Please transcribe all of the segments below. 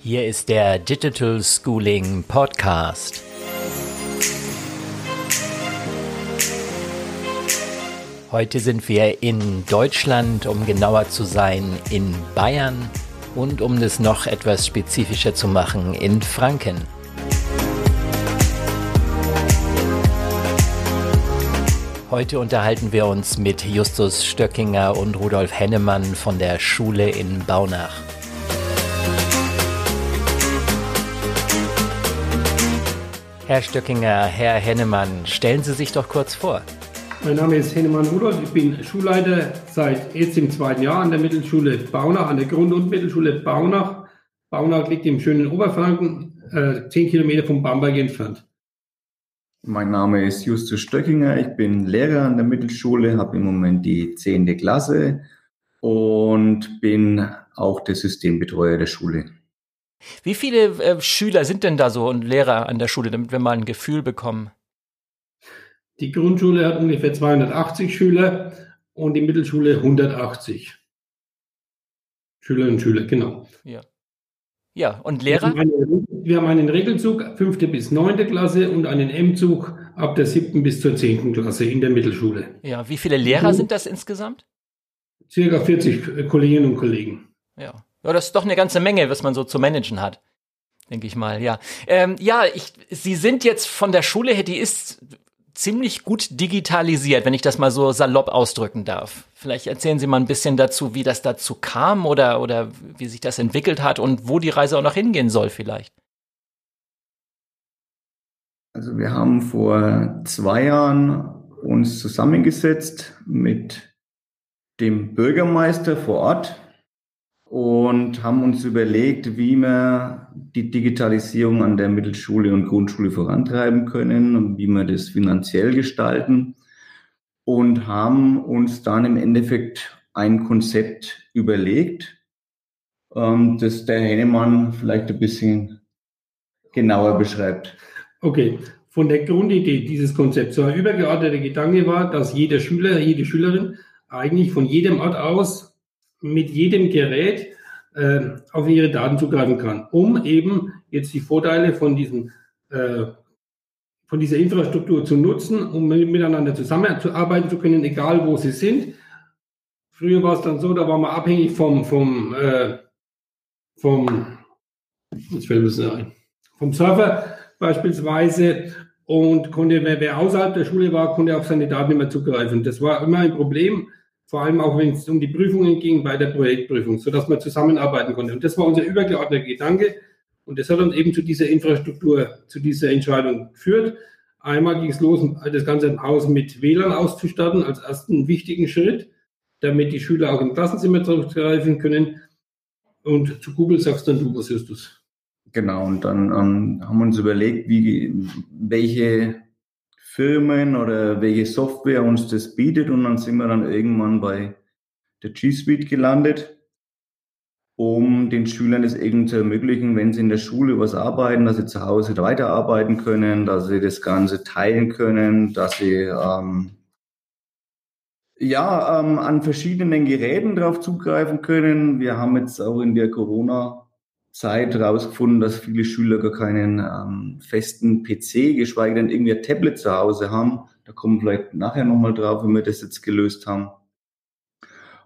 Hier ist der Digital Schooling Podcast. Heute sind wir in Deutschland, um genauer zu sein, in Bayern und um das noch etwas spezifischer zu machen, in Franken. Heute unterhalten wir uns mit Justus Stöckinger und Rudolf Hennemann von der Schule in Baunach. Herr Stöckinger, Herr Hennemann, stellen Sie sich doch kurz vor. Mein Name ist Hennemann Rudolf, ich bin Schulleiter seit jetzt im zweiten Jahr an der Mittelschule Baunach, an der Grund- und Mittelschule Baunach. Baunach liegt im schönen Oberfranken, äh, zehn Kilometer vom Bamberg entfernt. Mein Name ist Justus Stöckinger, ich bin Lehrer an der Mittelschule, habe im Moment die 10. Klasse und bin auch der Systembetreuer der Schule. Wie viele äh, Schüler sind denn da so und Lehrer an der Schule, damit wir mal ein Gefühl bekommen? Die Grundschule hat ungefähr 280 Schüler und die Mittelschule 180 Schülerinnen und Schüler, genau. Ja. Ja, und Lehrer? Wir haben, einen, wir haben einen Regelzug, fünfte bis neunte Klasse und einen M-Zug ab der siebten bis zur zehnten Klasse in der Mittelschule. Ja, wie viele Lehrer sind das insgesamt? Circa 40 Kolleginnen und Kollegen. Ja. Ja, das ist doch eine ganze Menge, was man so zu managen hat denke ich mal, ja. Ähm, ja, ich, Sie sind jetzt von der Schule her, die ist ziemlich gut digitalisiert, wenn ich das mal so salopp ausdrücken darf. Vielleicht erzählen Sie mal ein bisschen dazu, wie das dazu kam oder, oder wie sich das entwickelt hat und wo die Reise auch noch hingehen soll vielleicht. Also wir haben vor zwei Jahren uns zusammengesetzt mit dem Bürgermeister vor Ort und haben uns überlegt, wie wir die Digitalisierung an der Mittelschule und Grundschule vorantreiben können und wie wir das finanziell gestalten und haben uns dann im Endeffekt ein Konzept überlegt, ähm, das der Hennemann vielleicht ein bisschen genauer beschreibt. Okay, von der Grundidee dieses Konzepts, so ein übergeordneter Gedanke war, dass jeder Schüler, jede Schülerin eigentlich von jedem Ort aus mit jedem Gerät äh, auf ihre Daten zugreifen kann, um eben jetzt die Vorteile von diesem äh, von dieser Infrastruktur zu nutzen, um miteinander zusammenzuarbeiten zu können, egal wo sie sind. Früher war es dann so, da war man abhängig vom, vom, äh, vom, fällt mir ein, vom Server beispielsweise und konnte, wer, wer außerhalb der Schule war, konnte auf seine Daten immer zugreifen. Das war immer ein Problem vor allem auch wenn es um die Prüfungen ging bei der Projektprüfung, sodass man zusammenarbeiten konnte. Und das war unser übergeordneter Gedanke. Und das hat uns eben zu dieser Infrastruktur, zu dieser Entscheidung geführt. Einmal ging es los, das ganze Haus mit WLAN auszustatten, als ersten wichtigen Schritt, damit die Schüler auch im Klassenzimmer zurückgreifen können. Und zu Google sagst dann du, was hörst du? Genau, und dann ähm, haben wir uns überlegt, wie, welche Firmen oder welche Software uns das bietet und dann sind wir dann irgendwann bei der G Suite gelandet, um den Schülern das irgendwie zu ermöglichen, wenn sie in der Schule was arbeiten, dass sie zu Hause weiterarbeiten können, dass sie das Ganze teilen können, dass sie ähm, ja ähm, an verschiedenen Geräten drauf zugreifen können. Wir haben jetzt auch in der Corona Zeit herausgefunden, dass viele Schüler gar keinen ähm, festen PC, geschweige denn irgendwie ein Tablet zu Hause haben. Da kommen wir vielleicht nachher nochmal drauf, wenn wir das jetzt gelöst haben.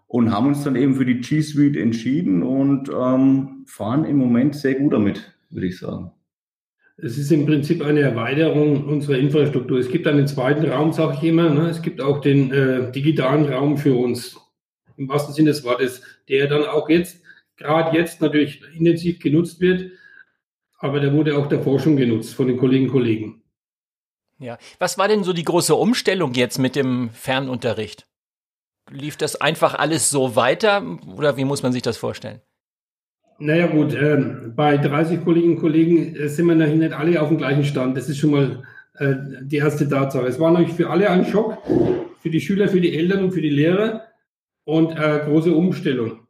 Und haben uns dann eben für die G Suite entschieden und ähm, fahren im Moment sehr gut damit, würde ich sagen. Es ist im Prinzip eine Erweiterung unserer Infrastruktur. Es gibt einen zweiten Raum, sage ich immer. Ne? Es gibt auch den äh, digitalen Raum für uns, im wahrsten Sinne des Wortes, der dann auch jetzt gerade jetzt natürlich intensiv genutzt wird, aber der wurde auch davor schon genutzt von den Kolleginnen und Kollegen. Ja, was war denn so die große Umstellung jetzt mit dem Fernunterricht? Lief das einfach alles so weiter oder wie muss man sich das vorstellen? Naja gut, äh, bei 30 Kolleginnen und Kollegen äh, sind wir nachher nicht alle auf dem gleichen Stand. Das ist schon mal äh, die erste Tatsache. Es war natürlich für alle ein Schock, für die Schüler, für die Eltern und für die Lehrer und äh, große Umstellung.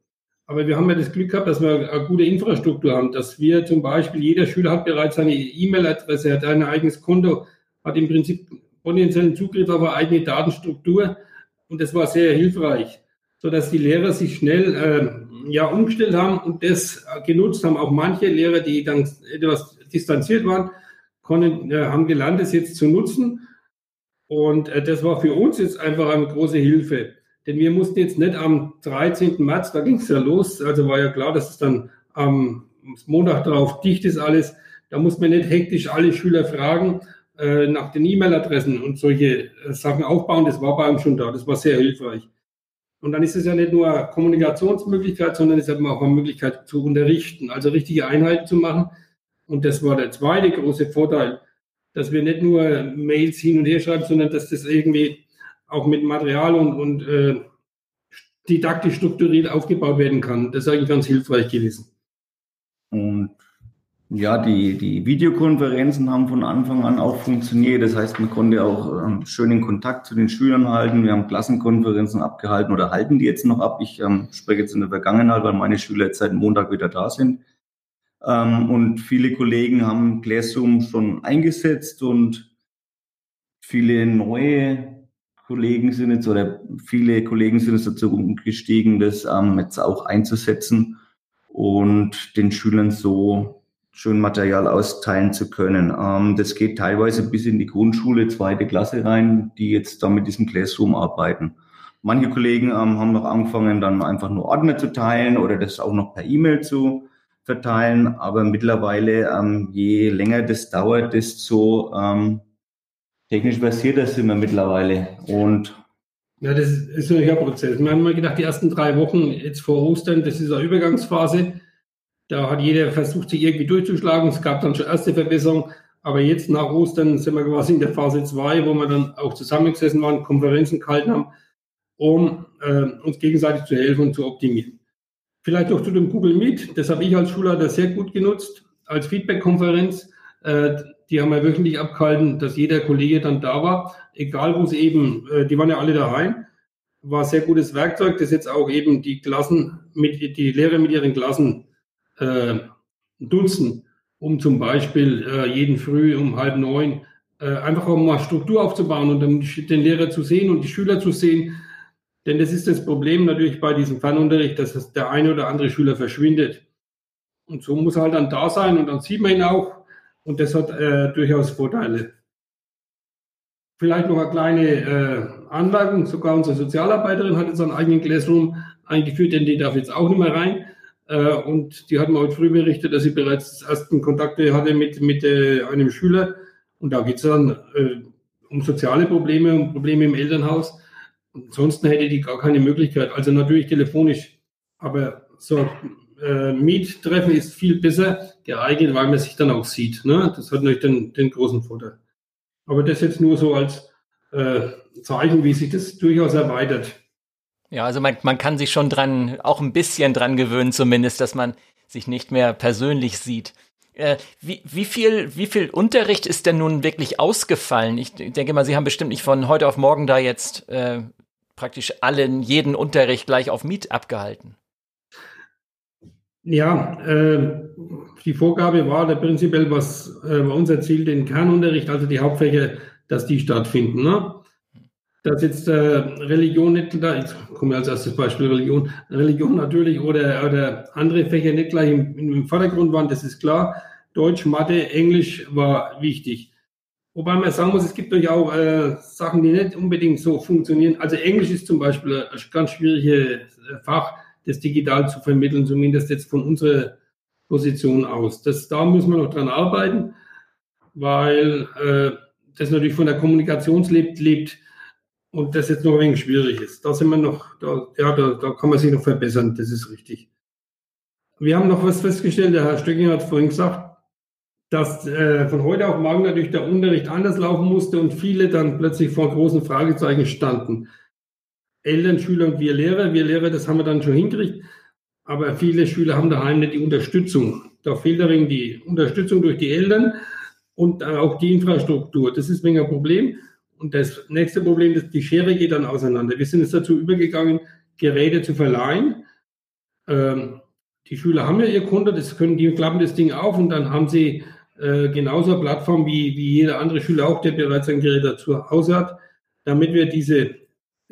Aber wir haben ja das Glück gehabt, dass wir eine gute Infrastruktur haben, dass wir zum Beispiel, jeder Schüler hat bereits seine E-Mail-Adresse, hat ein eigenes Konto, hat im Prinzip potenziellen Zugriff auf eine eigene Datenstruktur und das war sehr hilfreich, sodass die Lehrer sich schnell ja, umgestellt haben und das genutzt haben. Auch manche Lehrer, die dann etwas distanziert waren, konnten, äh, haben gelernt, es jetzt zu nutzen. Und äh, das war für uns jetzt einfach eine große Hilfe. Denn wir mussten jetzt nicht am 13. März, da ging es ja los, also war ja klar, dass es dann am Montag darauf dicht ist alles. Da muss man nicht hektisch alle Schüler fragen äh, nach den E-Mail-Adressen und solche äh, Sachen aufbauen. Das war bei uns schon da. Das war sehr hilfreich. Und dann ist es ja nicht nur Kommunikationsmöglichkeit, sondern es ist eben auch eine Möglichkeit zu unterrichten, also richtige Einheiten zu machen. Und das war der zweite große Vorteil, dass wir nicht nur Mails hin und her schreiben, sondern dass das irgendwie auch mit Material und, und äh, didaktisch strukturiert aufgebaut werden kann. Das ist eigentlich ganz hilfreich gewesen. Und ja, die, die Videokonferenzen haben von Anfang an auch funktioniert. Das heißt, man konnte auch ähm, schönen Kontakt zu den Schülern halten. Wir haben Klassenkonferenzen abgehalten oder halten die jetzt noch ab. Ich ähm, spreche jetzt in der Vergangenheit, weil meine Schüler jetzt seit Montag wieder da sind. Ähm, und viele Kollegen haben Classroom schon eingesetzt und viele neue Kollegen sind jetzt oder viele Kollegen sind jetzt dazu gestiegen, das ähm, jetzt auch einzusetzen und den Schülern so schön Material austeilen zu können. Ähm, das geht teilweise bis in die Grundschule, zweite Klasse rein, die jetzt da mit diesem Classroom arbeiten. Manche Kollegen ähm, haben noch angefangen, dann einfach nur Ordner zu teilen oder das auch noch per E-Mail zu verteilen. Aber mittlerweile, ähm, je länger das dauert, desto ähm, technisch versierter sind wir mittlerweile. Und ja, das ist ein Prozess. Wir haben mal gedacht, die ersten drei Wochen jetzt vor Ostern, das ist eine Übergangsphase. Da hat jeder versucht, sich irgendwie durchzuschlagen. Es gab dann schon erste Verbesserungen. Aber jetzt nach Ostern sind wir quasi in der Phase 2, wo wir dann auch zusammengesessen waren, Konferenzen gehalten haben, um äh, uns gegenseitig zu helfen und zu optimieren. Vielleicht auch zu dem Google Meet. Das habe ich als Schulleiter sehr gut genutzt, als Feedback-Konferenz. Äh, die haben wir wöchentlich abgehalten, dass jeder Kollege dann da war, egal wo es eben, äh, die waren ja alle daheim. War sehr gutes Werkzeug, das jetzt auch eben die Klassen mit, die Lehrer mit ihren Klassen äh, nutzen, um zum Beispiel äh, jeden Früh um halb neun äh, einfach auch mal Struktur aufzubauen und dann den Lehrer zu sehen und die Schüler zu sehen. Denn das ist das Problem natürlich bei diesem Fernunterricht, dass der eine oder andere Schüler verschwindet. Und so muss er halt dann da sein und dann sieht man ihn auch. Und das hat äh, durchaus Vorteile. Vielleicht noch eine kleine äh, Anmerkung. Sogar unsere Sozialarbeiterin hat jetzt einen eigenen Classroom eingeführt, denn die darf jetzt auch nicht mehr rein. Äh, und die hat mir heute früh berichtet, dass sie bereits ersten Kontakte hatte mit, mit äh, einem Schüler. Und da geht es dann äh, um soziale Probleme, um Probleme im Elternhaus. Ansonsten hätte die gar keine Möglichkeit. Also natürlich telefonisch. Aber so äh, Meet-Treffen ist viel besser geeignet, weil man sich dann auch sieht. Ne? Das hat natürlich den, den großen Vorteil. Aber das jetzt nur so als äh, Zeichen, wie sich das durchaus erweitert. Ja, also man, man kann sich schon dran, auch ein bisschen dran gewöhnen zumindest, dass man sich nicht mehr persönlich sieht. Äh, wie, wie, viel, wie viel Unterricht ist denn nun wirklich ausgefallen? Ich denke mal, Sie haben bestimmt nicht von heute auf morgen da jetzt äh, praktisch allen, jeden Unterricht gleich auf Miet abgehalten. Ja, äh, die Vorgabe war der prinzipiell, was äh, unser Ziel, den Kernunterricht, also die Hauptfächer, dass die stattfinden. Ne? dass jetzt äh, Religion nicht gleich, jetzt komme ich als erstes Beispiel Religion, Religion natürlich oder, oder andere Fächer nicht gleich im, im Vordergrund waren, das ist klar. Deutsch, Mathe, Englisch war wichtig. Wobei man sagen muss, es gibt natürlich auch äh, Sachen, die nicht unbedingt so funktionieren. Also Englisch ist zum Beispiel ein ganz schwieriges äh, Fach, das digital zu vermitteln, zumindest jetzt von unserer Position aus. Das, da müssen wir noch dran arbeiten, weil äh, das natürlich von der Kommunikation lebt, lebt und das jetzt noch ein wenig schwierig ist. Da sind wir noch, da, ja, da, da kann man sich noch verbessern, das ist richtig. Wir haben noch was festgestellt, der Herr Stöcking hat vorhin gesagt, dass äh, von heute auf morgen natürlich der Unterricht anders laufen musste und viele dann plötzlich vor großen Fragezeichen standen. Eltern, Schüler und wir Lehrer, wir Lehrer, das haben wir dann schon hingekriegt, aber viele Schüler haben daheim nicht die Unterstützung. Da fehlt darin die Unterstützung durch die Eltern und auch die Infrastruktur. Das ist ein Problem. Und das nächste Problem ist, die Schere geht dann auseinander. Wir sind jetzt dazu übergegangen, Geräte zu verleihen. Ähm, die Schüler haben ja ihr Konto, das können die klappen das Ding auf und dann haben sie äh, genauso eine Plattform wie, wie jeder andere Schüler auch, der bereits ein Gerät dazu Hause hat, damit wir diese,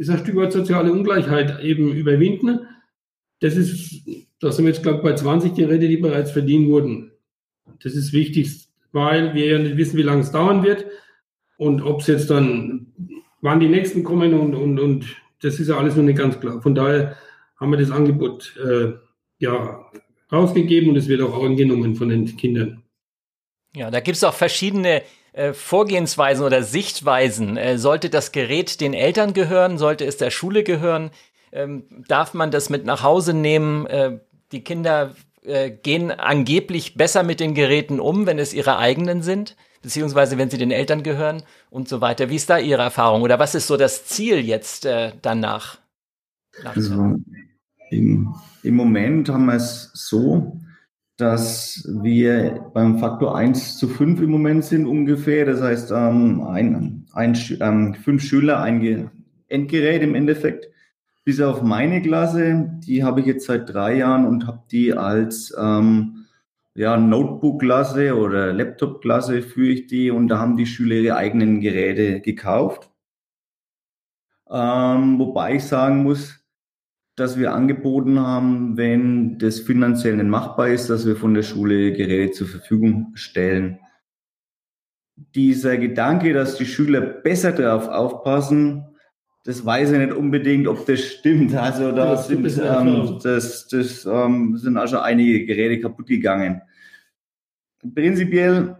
ist ein Stück weit soziale Ungleichheit eben überwinden. das ist, da sind wir jetzt, glaube ich, bei 20 Geräte, die bereits verdient wurden. Das ist wichtig, weil wir ja nicht wissen, wie lange es dauern wird und ob es jetzt dann, wann die nächsten kommen und, und, und das ist ja alles noch nicht ganz klar. Von daher haben wir das Angebot äh, ja rausgegeben und es wird auch angenommen von den Kindern. Ja, da gibt es auch verschiedene äh, Vorgehensweisen oder Sichtweisen. Äh, sollte das Gerät den Eltern gehören? Sollte es der Schule gehören? Ähm, darf man das mit nach Hause nehmen? Äh, die Kinder gehen angeblich besser mit den Geräten um, wenn es ihre eigenen sind, beziehungsweise wenn sie den Eltern gehören und so weiter. Wie ist da Ihre Erfahrung? Oder was ist so das Ziel jetzt danach? Also, im, Im Moment haben wir es so, dass wir beim Faktor 1 zu 5 im Moment sind ungefähr. Das heißt, ähm, ein, ein, ähm, fünf Schüler, ein Endgerät im Endeffekt. Bis auf meine Klasse, die habe ich jetzt seit drei Jahren und habe die als ähm, ja, Notebook-Klasse oder Laptop-Klasse führe ich die und da haben die Schüler ihre eigenen Geräte gekauft. Ähm, wobei ich sagen muss, dass wir angeboten haben, wenn das finanziell nicht machbar ist, dass wir von der Schule Geräte zur Verfügung stellen. Dieser Gedanke, dass die Schüler besser darauf aufpassen, das weiß ich nicht unbedingt, ob das stimmt. Also da das sind, ähm, das, das ähm, sind auch schon einige Geräte kaputt gegangen. Prinzipiell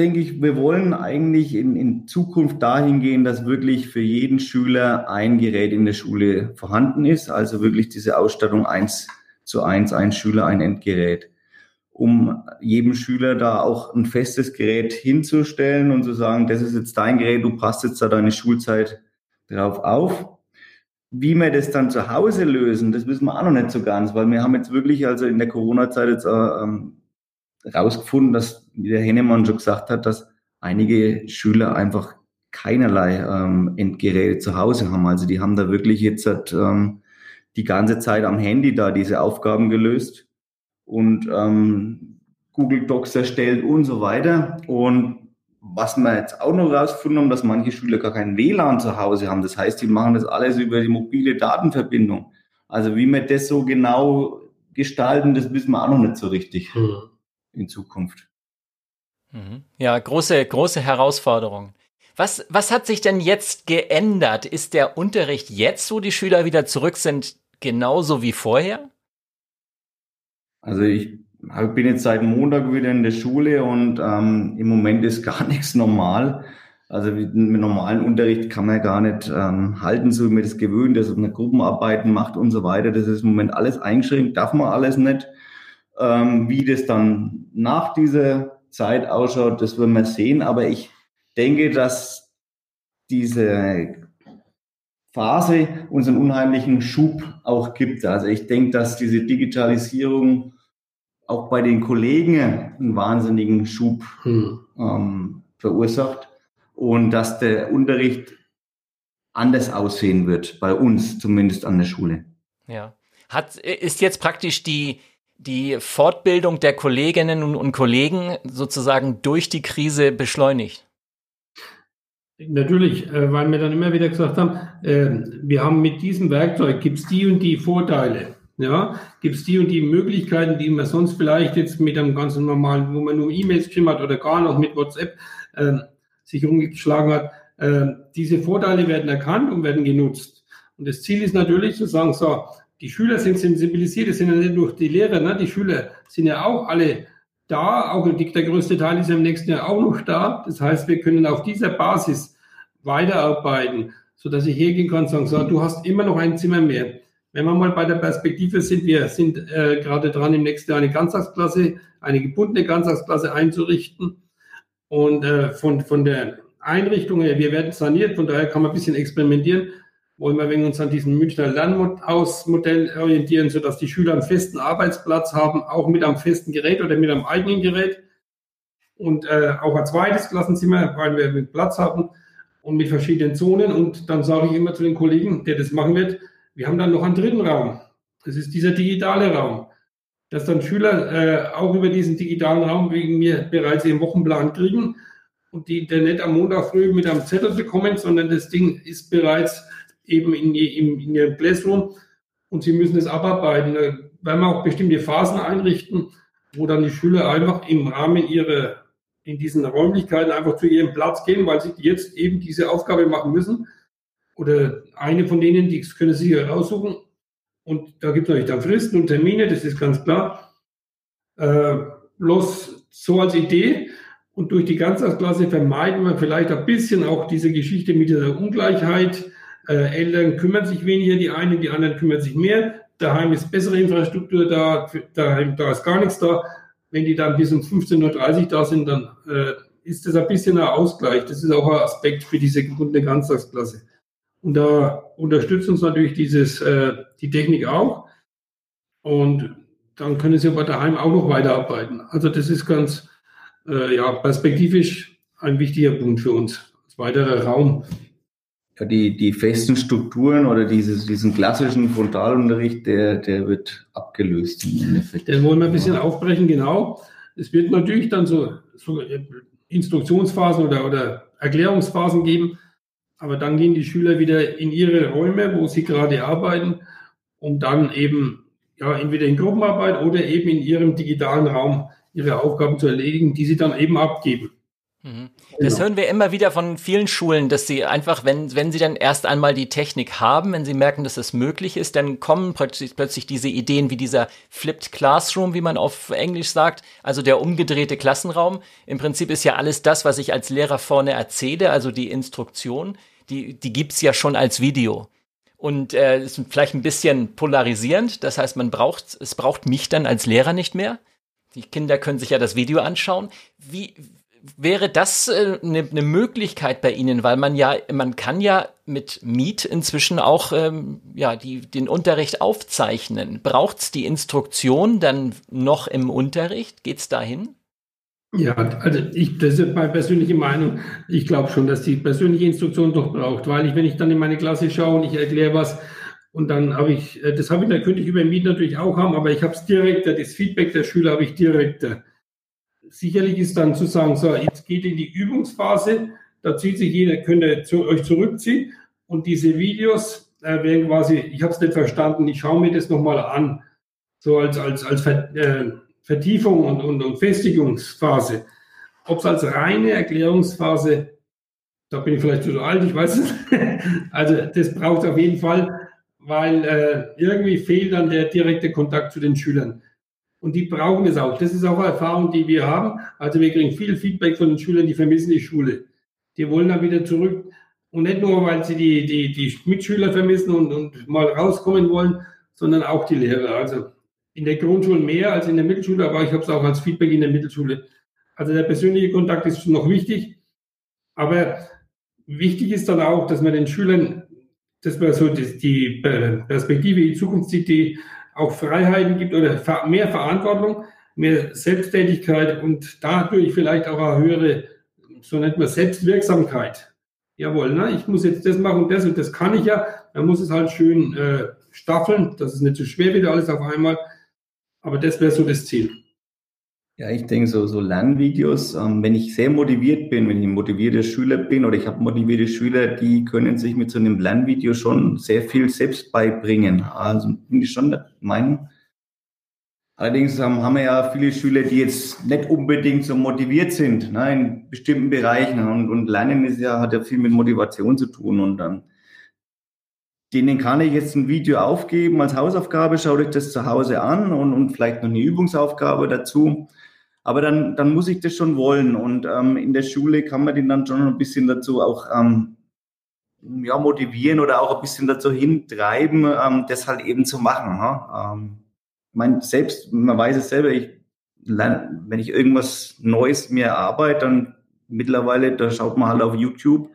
denke ich, wir wollen eigentlich in, in Zukunft dahin gehen, dass wirklich für jeden Schüler ein Gerät in der Schule vorhanden ist. Also wirklich diese Ausstattung eins zu eins, ein Schüler, ein Endgerät. Um jedem Schüler da auch ein festes Gerät hinzustellen und zu sagen, das ist jetzt dein Gerät, du passt jetzt da deine Schulzeit drauf auf. Wie wir das dann zu Hause lösen, das wissen wir auch noch nicht so ganz, weil wir haben jetzt wirklich also in der Corona-Zeit jetzt äh, ähm, rausgefunden, dass, wie der Hennemann schon gesagt hat, dass einige Schüler einfach keinerlei ähm, Endgeräte zu Hause haben. Also die haben da wirklich jetzt ähm, die ganze Zeit am Handy da diese Aufgaben gelöst und ähm, Google Docs erstellt und so weiter. Und was wir jetzt auch noch rausgefunden haben, dass manche Schüler gar kein WLAN zu Hause haben. Das heißt, die machen das alles über die mobile Datenverbindung. Also wie wir das so genau gestalten, das wissen wir auch noch nicht so richtig. Mhm in Zukunft. Mhm. Ja, große, große Herausforderung. Was, was hat sich denn jetzt geändert? Ist der Unterricht jetzt, wo die Schüler wieder zurück sind, genauso wie vorher? Also ich bin jetzt seit Montag wieder in der Schule und ähm, im Moment ist gar nichts normal. Also mit, mit normalen Unterricht kann man gar nicht ähm, halten, so wie man das gewöhnt, dass man Gruppenarbeiten macht und so weiter. Das ist im Moment alles eingeschränkt, darf man alles nicht. Ähm, wie das dann nach dieser Zeit ausschaut, das werden wir sehen. Aber ich denke, dass diese Phase uns einen unheimlichen Schub auch gibt. Also ich denke, dass diese Digitalisierung auch bei den Kollegen einen wahnsinnigen Schub hm. ähm, verursacht und dass der Unterricht anders aussehen wird, bei uns zumindest an der Schule. Ja. Hat, ist jetzt praktisch die, die Fortbildung der Kolleginnen und Kollegen sozusagen durch die Krise beschleunigt? Natürlich, äh, weil wir dann immer wieder gesagt haben, äh, wir haben mit diesem Werkzeug, gibt es die und die Vorteile. Ja, gibt es die und die Möglichkeiten, die man sonst vielleicht jetzt mit einem ganz normalen, wo man nur E-Mails hat oder gar noch mit WhatsApp äh, sich rumgeschlagen hat. Äh, diese Vorteile werden erkannt und werden genutzt. Und das Ziel ist natürlich zu sagen, so, die Schüler sind sensibilisiert, das sind ja nicht nur die Lehrer, ne? die Schüler sind ja auch alle da, auch der größte Teil ist ja im nächsten Jahr auch noch da. Das heißt, wir können auf dieser Basis weiterarbeiten, sodass ich hergehen kann und sagen, so, du hast immer noch ein Zimmer mehr. Wenn wir mal bei der Perspektive sind, wir sind äh, gerade dran, im nächsten Jahr eine Ganztagsklasse, eine gebundene Ganztagsklasse einzurichten. Und äh, von, von der Einrichtung her, wir werden saniert, von daher kann man ein bisschen experimentieren wollen wir uns an diesem Münchner Lernhausmodell orientieren, sodass die Schüler einen festen Arbeitsplatz haben, auch mit einem festen Gerät oder mit einem eigenen Gerät. Und äh, auch ein zweites Klassenzimmer, weil wir mit Platz haben und mit verschiedenen Zonen. Und dann sage ich immer zu den Kollegen, der das machen wird, wir haben dann noch einen dritten Raum. Das ist dieser digitale Raum. Dass dann Schüler äh, auch über diesen digitalen Raum wegen mir bereits ihren Wochenplan kriegen und die der nicht am Montag früh mit einem Zettel bekommen, sondern das Ding ist bereits eben in, in, in Ihrem Classroom und sie müssen es abarbeiten. Da werden wir auch bestimmte Phasen einrichten, wo dann die Schüler einfach im Rahmen ihrer, in diesen Räumlichkeiten einfach zu ihrem Platz gehen, weil sie jetzt eben diese Aufgabe machen müssen. Oder eine von denen, die können sie sich heraussuchen. Und da gibt es natürlich dann Fristen und Termine, das ist ganz klar. Äh, bloß so als Idee. Und durch die Ganztagsklasse vermeiden wir vielleicht ein bisschen auch diese Geschichte mit dieser Ungleichheit. Äh, Eltern kümmern sich weniger, die einen, die anderen kümmern sich mehr. Daheim ist bessere Infrastruktur da, daheim, da ist gar nichts da. Wenn die dann bis um 15.30 Uhr da sind, dann äh, ist das ein bisschen ein Ausgleich. Das ist auch ein Aspekt für diese gebundene Ganztagsklasse. Und da unterstützt uns natürlich dieses, äh, die Technik auch. Und dann können sie aber daheim auch noch weiterarbeiten. Also das ist ganz, äh, ja, perspektivisch ein wichtiger Punkt für uns. Als weiterer Raum. Die, die festen Strukturen oder dieses, diesen klassischen Frontalunterricht, der, der wird abgelöst im Endeffekt. Den wollen wir ein bisschen aufbrechen, genau. Es wird natürlich dann so, so Instruktionsphasen oder, oder Erklärungsphasen geben, aber dann gehen die Schüler wieder in ihre Räume, wo sie gerade arbeiten, um dann eben ja, entweder in Gruppenarbeit oder eben in ihrem digitalen Raum ihre Aufgaben zu erledigen, die sie dann eben abgeben. Mhm. Das genau. hören wir immer wieder von vielen Schulen, dass sie einfach, wenn, wenn sie dann erst einmal die Technik haben, wenn sie merken, dass es möglich ist, dann kommen plötzlich, plötzlich diese Ideen wie dieser Flipped Classroom, wie man auf Englisch sagt, also der umgedrehte Klassenraum. Im Prinzip ist ja alles das, was ich als Lehrer vorne erzähle, also die Instruktion, die, die gibt's ja schon als Video. Und äh, ist vielleicht ein bisschen polarisierend. Das heißt, man braucht, es braucht mich dann als Lehrer nicht mehr. Die Kinder können sich ja das Video anschauen. Wie wäre das eine äh, ne, ne Möglichkeit bei Ihnen, weil man ja, man kann ja mit Meet inzwischen auch ähm, ja die den Unterricht aufzeichnen. Braucht's die Instruktion dann noch im Unterricht? Geht's dahin? Ja, also ich, das ist meine persönliche Meinung. Ich glaube schon, dass die persönliche Instruktion doch braucht, weil ich, wenn ich dann in meine Klasse schaue und ich erkläre was, und dann habe ich, äh, das habe ich, da könnte ich über Meet natürlich auch haben, aber ich habe es direkter, das Feedback der Schüler habe ich direkter. Sicherlich ist dann zu sagen, so, jetzt geht in die Übungsphase, da zieht sich jeder, könnt ihr zu, euch zurückziehen und diese Videos äh, werden quasi, ich habe es nicht verstanden, ich schaue mir das nochmal an, so als, als, als Ver, äh, Vertiefung und, und, und Festigungsphase. Ob es als reine Erklärungsphase, da bin ich vielleicht zu alt, ich weiß es. also das braucht auf jeden Fall weil äh, irgendwie fehlt dann der direkte Kontakt zu den Schülern. Und die brauchen es auch. Das ist auch eine Erfahrung, die wir haben. Also wir kriegen viel Feedback von den Schülern, die vermissen die Schule. Die wollen dann wieder zurück. Und nicht nur, weil sie die, die, die Mitschüler vermissen und, und mal rauskommen wollen, sondern auch die Lehrer. Also in der Grundschule mehr als in der Mittelschule, aber ich habe es auch als Feedback in der Mittelschule. Also der persönliche Kontakt ist noch wichtig. Aber wichtig ist dann auch, dass man den Schülern dass man so die, Perspektive in die Zukunft sieht, die auch Freiheiten gibt oder mehr Verantwortung, mehr Selbsttätigkeit und dadurch vielleicht auch eine höhere, so nennt man Selbstwirksamkeit. Jawohl, ne? ich muss jetzt das machen, das und das kann ich ja. Man muss es halt schön äh, staffeln, dass es nicht so schwer wird alles auf einmal. Aber das wäre so das Ziel. Ja, ich denke so, so Lernvideos, ähm, wenn ich sehr motiviert bin, wenn ich ein motivierter Schüler bin oder ich habe motivierte Schüler, die können sich mit so einem Lernvideo schon sehr viel selbst beibringen. Also bin ich schon der Meinung. Allerdings ähm, haben wir ja viele Schüler, die jetzt nicht unbedingt so motiviert sind ne, in bestimmten Bereichen. Und, und Lernen ist ja, hat ja viel mit Motivation zu tun. Und dann denen kann ich jetzt ein Video aufgeben als Hausaufgabe, schaut euch das zu Hause an und, und vielleicht noch eine Übungsaufgabe dazu. Aber dann, dann muss ich das schon wollen. Und ähm, in der Schule kann man den dann schon ein bisschen dazu auch ähm, ja, motivieren oder auch ein bisschen dazu hintreiben, ähm, das halt eben zu machen. Ja? Ähm, ich meine, selbst, man weiß es selber, ich lerne, wenn ich irgendwas Neues mir erarbeite, dann mittlerweile, da schaut man halt auf YouTube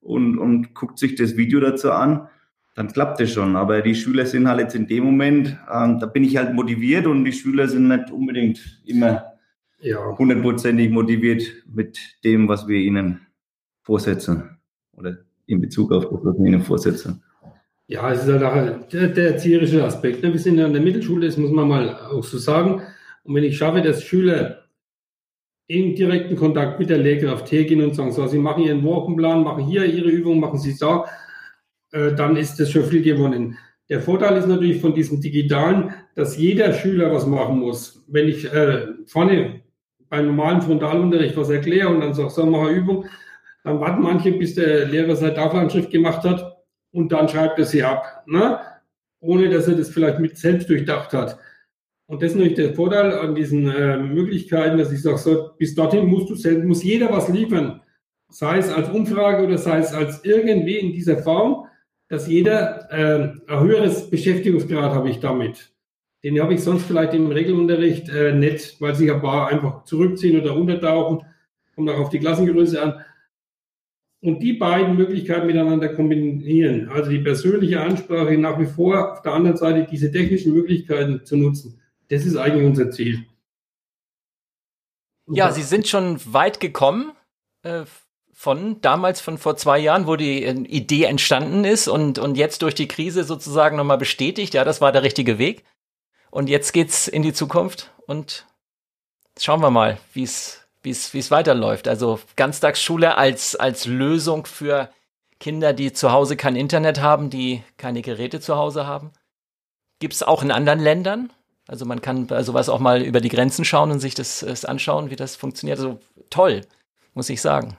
und, und guckt sich das Video dazu an, dann klappt das schon. Aber die Schüler sind halt jetzt in dem Moment, ähm, da bin ich halt motiviert und die Schüler sind nicht unbedingt immer ja. hundertprozentig motiviert mit dem, was wir ihnen vorsetzen oder in Bezug auf das, was wir ihnen vorsetzen. Ja, es ist halt der, der erzieherische Aspekt. Ne? Wir sind ja an der Mittelschule, das muss man mal auch so sagen. Und wenn ich schaffe, dass Schüler in direkten Kontakt mit der Lehrkraft hergehen und sagen, so, sie machen ihren Wochenplan, machen hier ihre Übungen, machen sie da, äh, dann ist das schon viel gewonnen. Der Vorteil ist natürlich von diesem Digitalen, dass jeder Schüler was machen muss. Wenn ich äh, vorne beim normalen Frontalunterricht was erkläre und dann sage, so, mach eine Übung, dann warten manche, bis der Lehrer seine Tafelanschrift gemacht hat und dann schreibt er sie ab, ne? ohne dass er das vielleicht mit selbst durchdacht hat. Und das ist natürlich der Vorteil an diesen äh, Möglichkeiten, dass ich sage, so, bis dorthin musst du selbst, muss jeder was liefern. Sei es als Umfrage oder sei es als irgendwie in dieser Form dass jeder äh, ein höheres Beschäftigungsgrad habe ich damit. Den habe ich sonst vielleicht im Regelunterricht äh, nicht, weil sich ein paar einfach zurückziehen oder untertauchen. Kommt auch auf die Klassengröße an. Und die beiden Möglichkeiten miteinander kombinieren, also die persönliche Ansprache nach wie vor, auf der anderen Seite diese technischen Möglichkeiten zu nutzen, das ist eigentlich unser Ziel. ja, Sie sind schon weit gekommen. Äh, von damals, von vor zwei Jahren, wo die äh, Idee entstanden ist und, und jetzt durch die Krise sozusagen nochmal bestätigt, ja, das war der richtige Weg. Und jetzt geht's in die Zukunft und schauen wir mal, wie es wie es weiterläuft. Also Ganztagsschule als als Lösung für Kinder, die zu Hause kein Internet haben, die keine Geräte zu Hause haben. Gibt's auch in anderen Ländern? Also man kann bei sowas auch mal über die Grenzen schauen und sich das, das anschauen, wie das funktioniert. Also toll, muss ich sagen.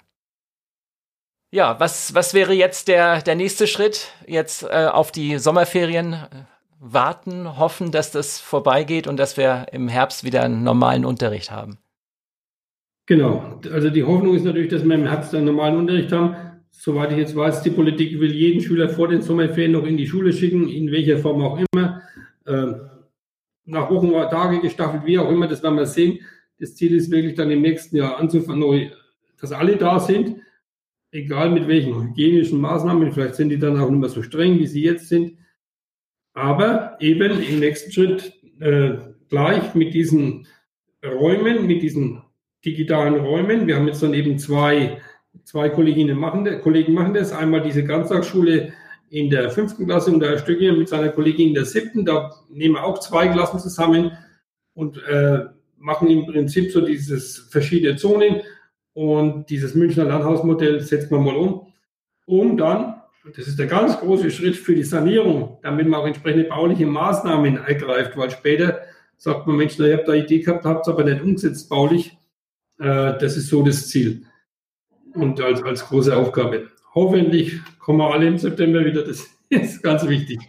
Ja, was, was wäre jetzt der, der nächste Schritt? Jetzt äh, auf die Sommerferien warten, hoffen, dass das vorbeigeht und dass wir im Herbst wieder einen normalen Unterricht haben. Genau. Also die Hoffnung ist natürlich, dass wir im Herbst einen normalen Unterricht haben. Soweit ich jetzt weiß, die Politik will jeden Schüler vor den Sommerferien noch in die Schule schicken, in welcher Form auch immer. Äh, nach Wochen oder Tage gestaffelt, wie auch immer, das werden wir sehen. Das Ziel ist wirklich dann im nächsten Jahr anzufangen, dass alle da sind egal mit welchen hygienischen Maßnahmen, vielleicht sind die dann auch nicht mehr so streng, wie sie jetzt sind, aber eben im nächsten Schritt äh, gleich mit diesen Räumen, mit diesen digitalen Räumen. Wir haben jetzt dann eben zwei, zwei Kolleginnen machen, Kollegen machen das. Einmal diese Ganztagsschule in der fünften Klasse und der Stückchen mit seiner Kollegin in der siebten. Da nehmen wir auch zwei Klassen zusammen und äh, machen im Prinzip so dieses verschiedene Zonen und dieses Münchner Landhausmodell setzt man mal um, um dann, das ist der ganz große Schritt für die Sanierung, damit man auch entsprechende bauliche Maßnahmen ergreift, weil später sagt man, Mensch, ihr habt da Idee gehabt, habt es aber nicht umgesetzt baulich. Äh, das ist so das Ziel. Und als, als große Aufgabe. Hoffentlich kommen wir alle im September wieder. Das ist ganz wichtig.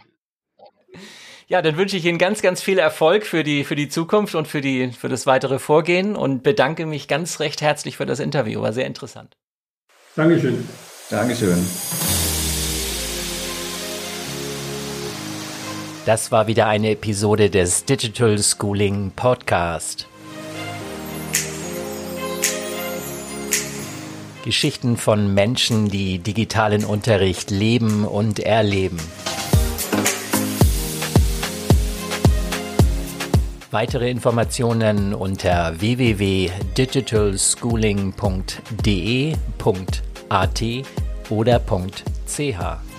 Ja, dann wünsche ich Ihnen ganz, ganz viel Erfolg für die, für die Zukunft und für, die, für das weitere Vorgehen und bedanke mich ganz recht herzlich für das Interview. War sehr interessant. Dankeschön. Dankeschön. Das war wieder eine Episode des Digital Schooling Podcast. Geschichten von Menschen, die digitalen Unterricht leben und erleben. Weitere Informationen unter www.digitalschooling.de.at oder .ch.